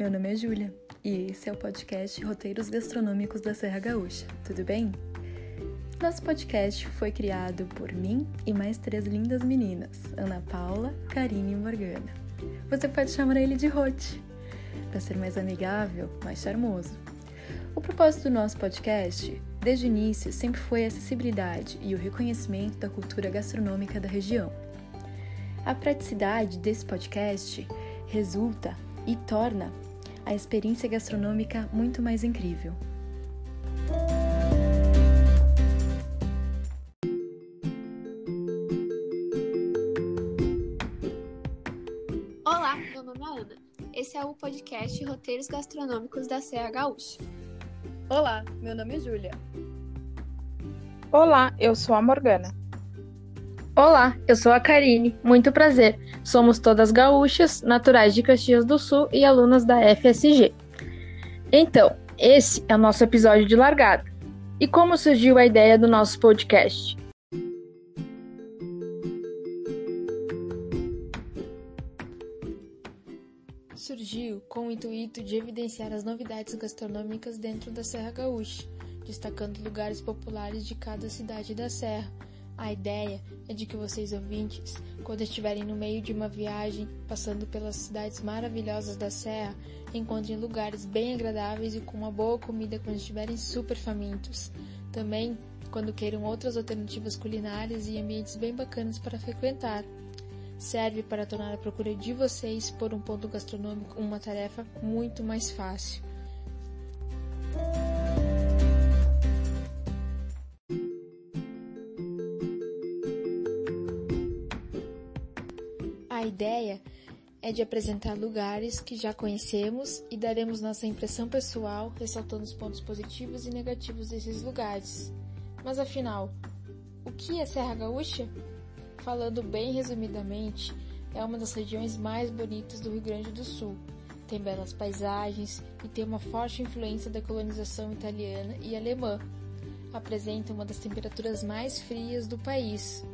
meu nome é Júlia e esse é o podcast Roteiros Gastronômicos da Serra Gaúcha, tudo bem? Nosso podcast foi criado por mim e mais três lindas meninas, Ana Paula, Karine e Morgana. Você pode chamar ele de Rote, para ser mais amigável, mais charmoso. O propósito do nosso podcast, desde o início, sempre foi a acessibilidade e o reconhecimento da cultura gastronômica da região. A praticidade desse podcast resulta e torna a experiência gastronômica muito mais incrível. Olá, meu nome é Ana. Esse é o podcast Roteiros Gastronômicos da Serra Gaúcha. Olá, meu nome é Júlia. Olá, eu sou a Morgana. Olá, eu sou a Karine. Muito prazer. Somos todas gaúchas, naturais de Caxias do Sul e alunas da FSG. Então, esse é o nosso episódio de largada. E como surgiu a ideia do nosso podcast? Surgiu com o intuito de evidenciar as novidades gastronômicas dentro da Serra Gaúcha, destacando lugares populares de cada cidade da Serra a ideia é de que vocês ouvintes, quando estiverem no meio de uma viagem, passando pelas cidades maravilhosas da Serra, encontrem lugares bem agradáveis e com uma boa comida quando estiverem super famintos. Também quando queiram outras alternativas culinárias e ambientes bem bacanas para frequentar. Serve para tornar a procura de vocês por um ponto gastronômico uma tarefa muito mais fácil. Ideia é de apresentar lugares que já conhecemos e daremos nossa impressão pessoal, ressaltando os pontos positivos e negativos desses lugares. Mas afinal, o que é Serra Gaúcha? Falando bem resumidamente, é uma das regiões mais bonitas do Rio Grande do Sul. Tem belas paisagens e tem uma forte influência da colonização italiana e alemã. Apresenta uma das temperaturas mais frias do país,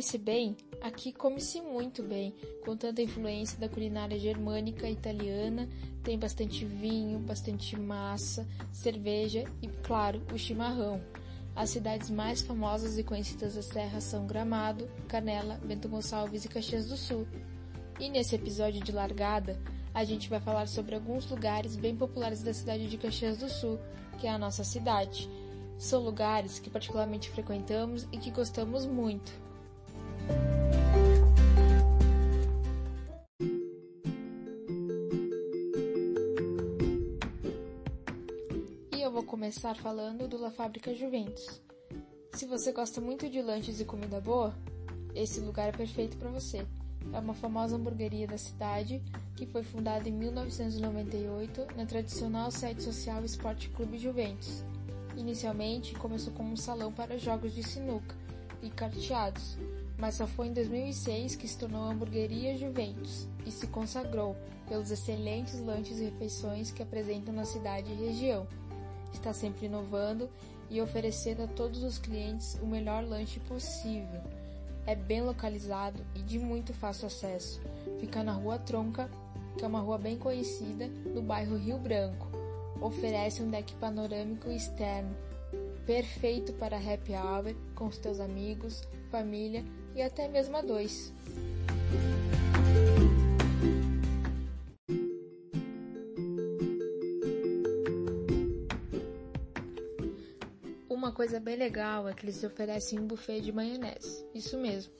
come-se bem? Aqui come-se muito bem, com tanta influência da culinária germânica e italiana, tem bastante vinho, bastante massa, cerveja e, claro, o chimarrão. As cidades mais famosas e conhecidas da Serra são Gramado, Canela, Bento Gonçalves e Caxias do Sul. E nesse episódio de largada, a gente vai falar sobre alguns lugares bem populares da cidade de Caxias do Sul, que é a nossa cidade. São lugares que particularmente frequentamos e que gostamos muito. Começar falando do La Fábrica Juventus. Se você gosta muito de lanches e comida boa, esse lugar é perfeito para você. É uma famosa hamburgueria da cidade que foi fundada em 1998 na tradicional sede social Esporte Clube Juventus. Inicialmente começou como um salão para jogos de sinuca e carteados, mas só foi em 2006 que se tornou a Hamburgueria Juventus e se consagrou pelos excelentes lanches e refeições que apresentam na cidade e região. Está sempre inovando e oferecendo a todos os clientes o melhor lanche possível. É bem localizado e de muito fácil acesso. Fica na Rua Tronca, que é uma rua bem conhecida, no bairro Rio Branco oferece um deck panorâmico externo, perfeito para happy hour com os teus amigos, família e até mesmo a dois. Uma coisa bem legal é que eles oferecem um buffet de maionese. Isso mesmo.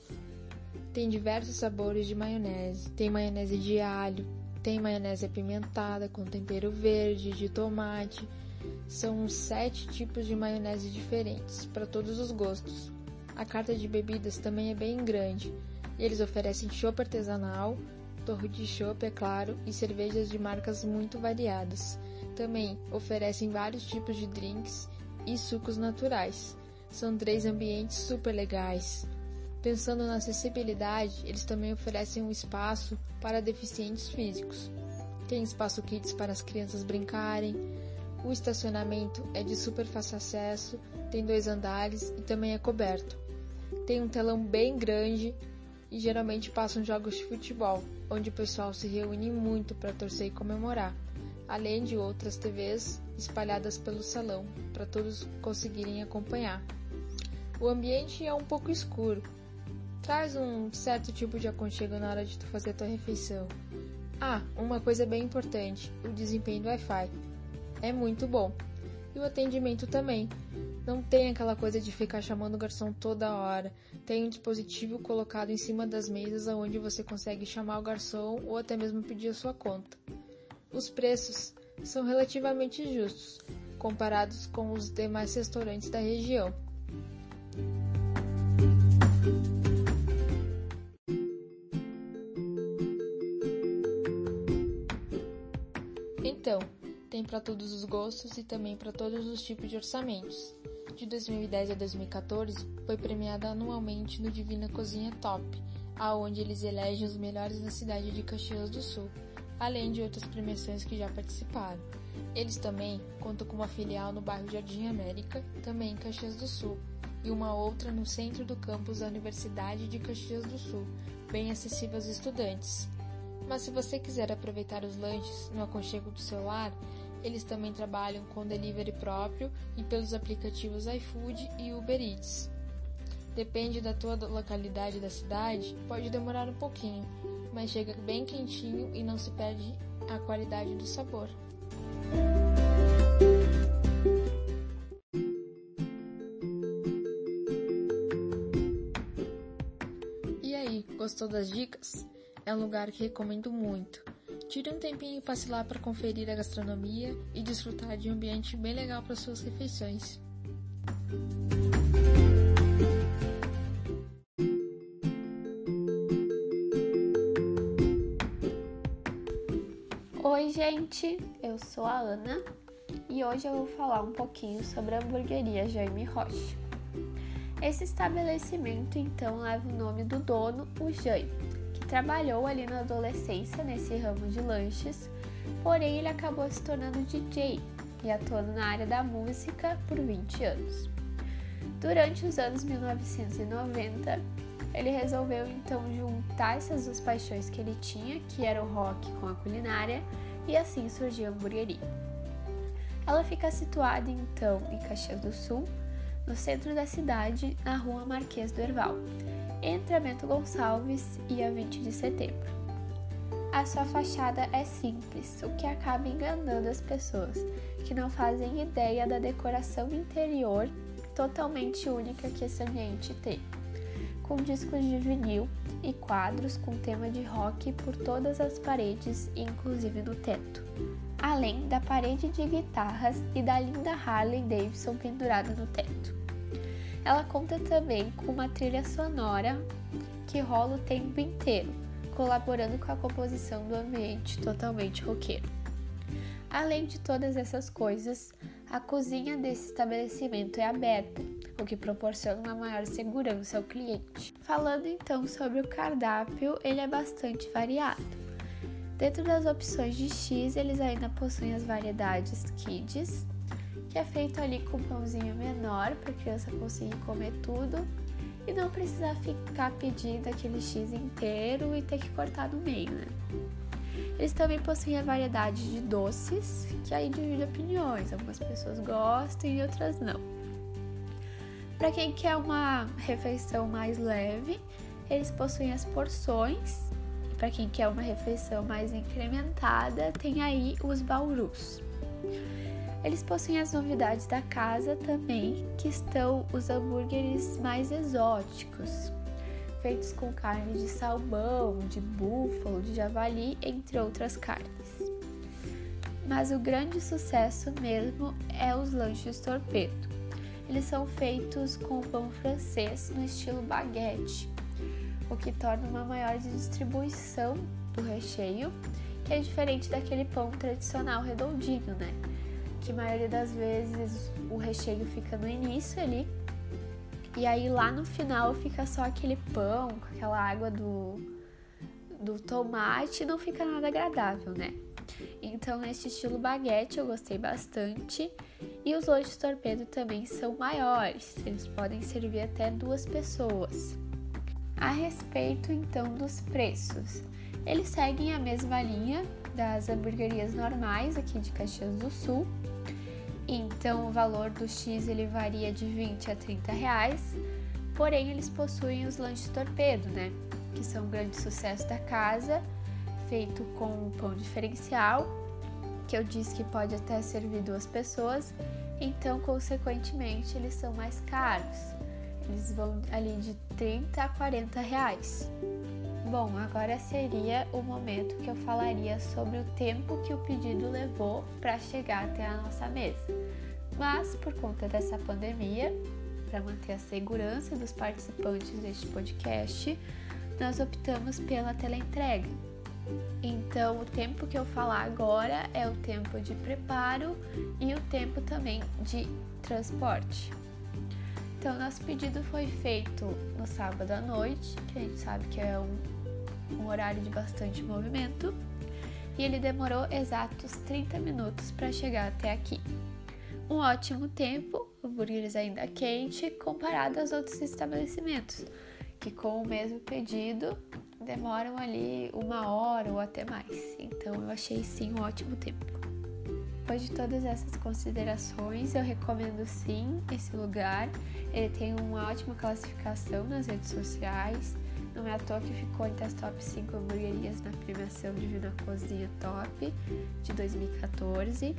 Tem diversos sabores de maionese. Tem maionese de alho, tem maionese apimentada com tempero verde, de tomate. São sete tipos de maionese diferentes, para todos os gostos. A carta de bebidas também é bem grande. Eles oferecem chopp artesanal, torre de chopp, é claro, e cervejas de marcas muito variadas. Também oferecem vários tipos de drinks e sucos naturais. São três ambientes super legais. Pensando na acessibilidade, eles também oferecem um espaço para deficientes físicos. Tem espaço kids para as crianças brincarem, O estacionamento é de super fácil acesso, tem dois andares e também é coberto. Tem um telão bem grande e geralmente passam jogos de futebol, onde o pessoal se reúne muito para torcer e comemorar, além de outras TVs espalhadas pelo salão, para todos conseguirem acompanhar. O ambiente é um pouco escuro, traz um certo tipo de aconchego na hora de tu fazer tua refeição. Ah, uma coisa bem importante: o desempenho do Wi-Fi. É muito bom. E o atendimento também. Não tem aquela coisa de ficar chamando o garçom toda hora. Tem um dispositivo colocado em cima das mesas onde você consegue chamar o garçom ou até mesmo pedir a sua conta. Os preços são relativamente justos comparados com os demais restaurantes da região. Então, tem para todos os gostos e também para todos os tipos de orçamentos. De 2010 a 2014, foi premiada anualmente no Divina Cozinha Top, aonde eles elegem os melhores da cidade de Caxias do Sul, além de outras premiações que já participaram. Eles também contam com uma filial no bairro Jardim América, também em Caxias do Sul, e uma outra no centro do campus da Universidade de Caxias do Sul, bem acessível aos estudantes. Mas se você quiser aproveitar os lanches no aconchego do seu lar, eles também trabalham com delivery próprio e pelos aplicativos iFood e Uber Eats. Depende da tua localidade da cidade, pode demorar um pouquinho, mas chega bem quentinho e não se perde a qualidade do sabor. Gostou das dicas? É um lugar que recomendo muito. Tire um tempinho e passe lá para conferir a gastronomia e desfrutar de um ambiente bem legal para suas refeições. Oi, gente, eu sou a Ana e hoje eu vou falar um pouquinho sobre a hamburgueria Jaime Rocha. Esse estabelecimento então leva o nome do dono, o Jaime trabalhou ali na adolescência nesse ramo de lanches, porém ele acabou se tornando DJ e atuando na área da música por 20 anos. Durante os anos 1990, ele resolveu então juntar essas duas paixões que ele tinha, que era o rock com a culinária, e assim surgiu a hamburgueria. Ela fica situada então em Caxias do Sul, no centro da cidade, na rua Marquês do Herval, entre a Bento Gonçalves e a 20 de setembro. A sua fachada é simples, o que acaba enganando as pessoas que não fazem ideia da decoração interior totalmente única que esse ambiente tem, com discos de vinil e quadros com tema de rock por todas as paredes, inclusive no teto, além da parede de guitarras e da linda Harley Davidson pendurada no teto. Ela conta também com uma trilha sonora que rola o tempo inteiro, colaborando com a composição do ambiente totalmente roqueiro. Além de todas essas coisas, a cozinha desse estabelecimento é aberta, o que proporciona uma maior segurança ao cliente. Falando então sobre o cardápio, ele é bastante variado. Dentro das opções de X, eles ainda possuem as variedades Kids, que é feito ali com um pãozinho menor para a criança conseguir comer tudo e não precisar ficar pedindo aquele X inteiro e ter que cortar no meio, né? Eles também possuem a variedade de doces, que aí divide opiniões. Algumas pessoas gostam e outras não. Para quem quer uma refeição mais leve, eles possuem as porções. Para quem quer uma refeição mais incrementada, tem aí os baurus. Eles possuem as novidades da casa também, que estão os hambúrgueres mais exóticos, feitos com carne de salmão, de búfalo, de javali, entre outras carnes. Mas o grande sucesso mesmo é os lanches torpedo. Eles são feitos com pão francês no estilo baguete, o que torna uma maior distribuição do recheio, que é diferente daquele pão tradicional redondinho, né? Que a maioria das vezes o recheio fica no início ali. E aí lá no final fica só aquele pão com aquela água do, do tomate não fica nada agradável, né? Então, neste estilo baguete, eu gostei bastante. E os lanches torpedo também são maiores, eles podem servir até duas pessoas. A respeito então dos preços, eles seguem a mesma linha das hamburguerias normais aqui de Caxias do Sul. Então, o valor do X ele varia de 20 a 30 reais, porém eles possuem os lanches torpedo, né? Que são um grande sucesso da casa feito com pão diferencial, que eu disse que pode até servir duas pessoas, então, consequentemente, eles são mais caros. Eles vão ali de 30 a 40 reais. Bom, agora seria o momento que eu falaria sobre o tempo que o pedido levou para chegar até a nossa mesa. Mas, por conta dessa pandemia, para manter a segurança dos participantes deste podcast, nós optamos pela teleentrega. Então, o tempo que eu falar agora é o tempo de preparo e o tempo também de transporte. Então, nosso pedido foi feito no sábado à noite, que a gente sabe que é um, um horário de bastante movimento, e ele demorou exatos 30 minutos para chegar até aqui. Um ótimo tempo, hambúrgueres ainda quente, comparado aos outros estabelecimentos, que com o mesmo pedido demoram ali uma hora ou até mais. Então eu achei sim um ótimo tempo. Depois de todas essas considerações, eu recomendo sim esse lugar. Ele tem uma ótima classificação nas redes sociais. Não é à toa que ficou entre as top 5 hamburguerias na premiação Divina Cozinha Top de 2014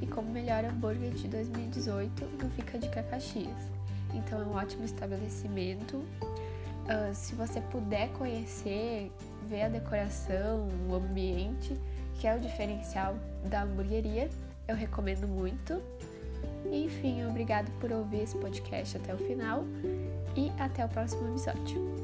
e como melhor hambúrguer de 2018 no Fica de Caxias. Então é um ótimo estabelecimento Uh, se você puder conhecer, ver a decoração, o ambiente, que é o diferencial da hamburgueria, eu recomendo muito. Enfim, obrigado por ouvir esse podcast até o final e até o próximo episódio.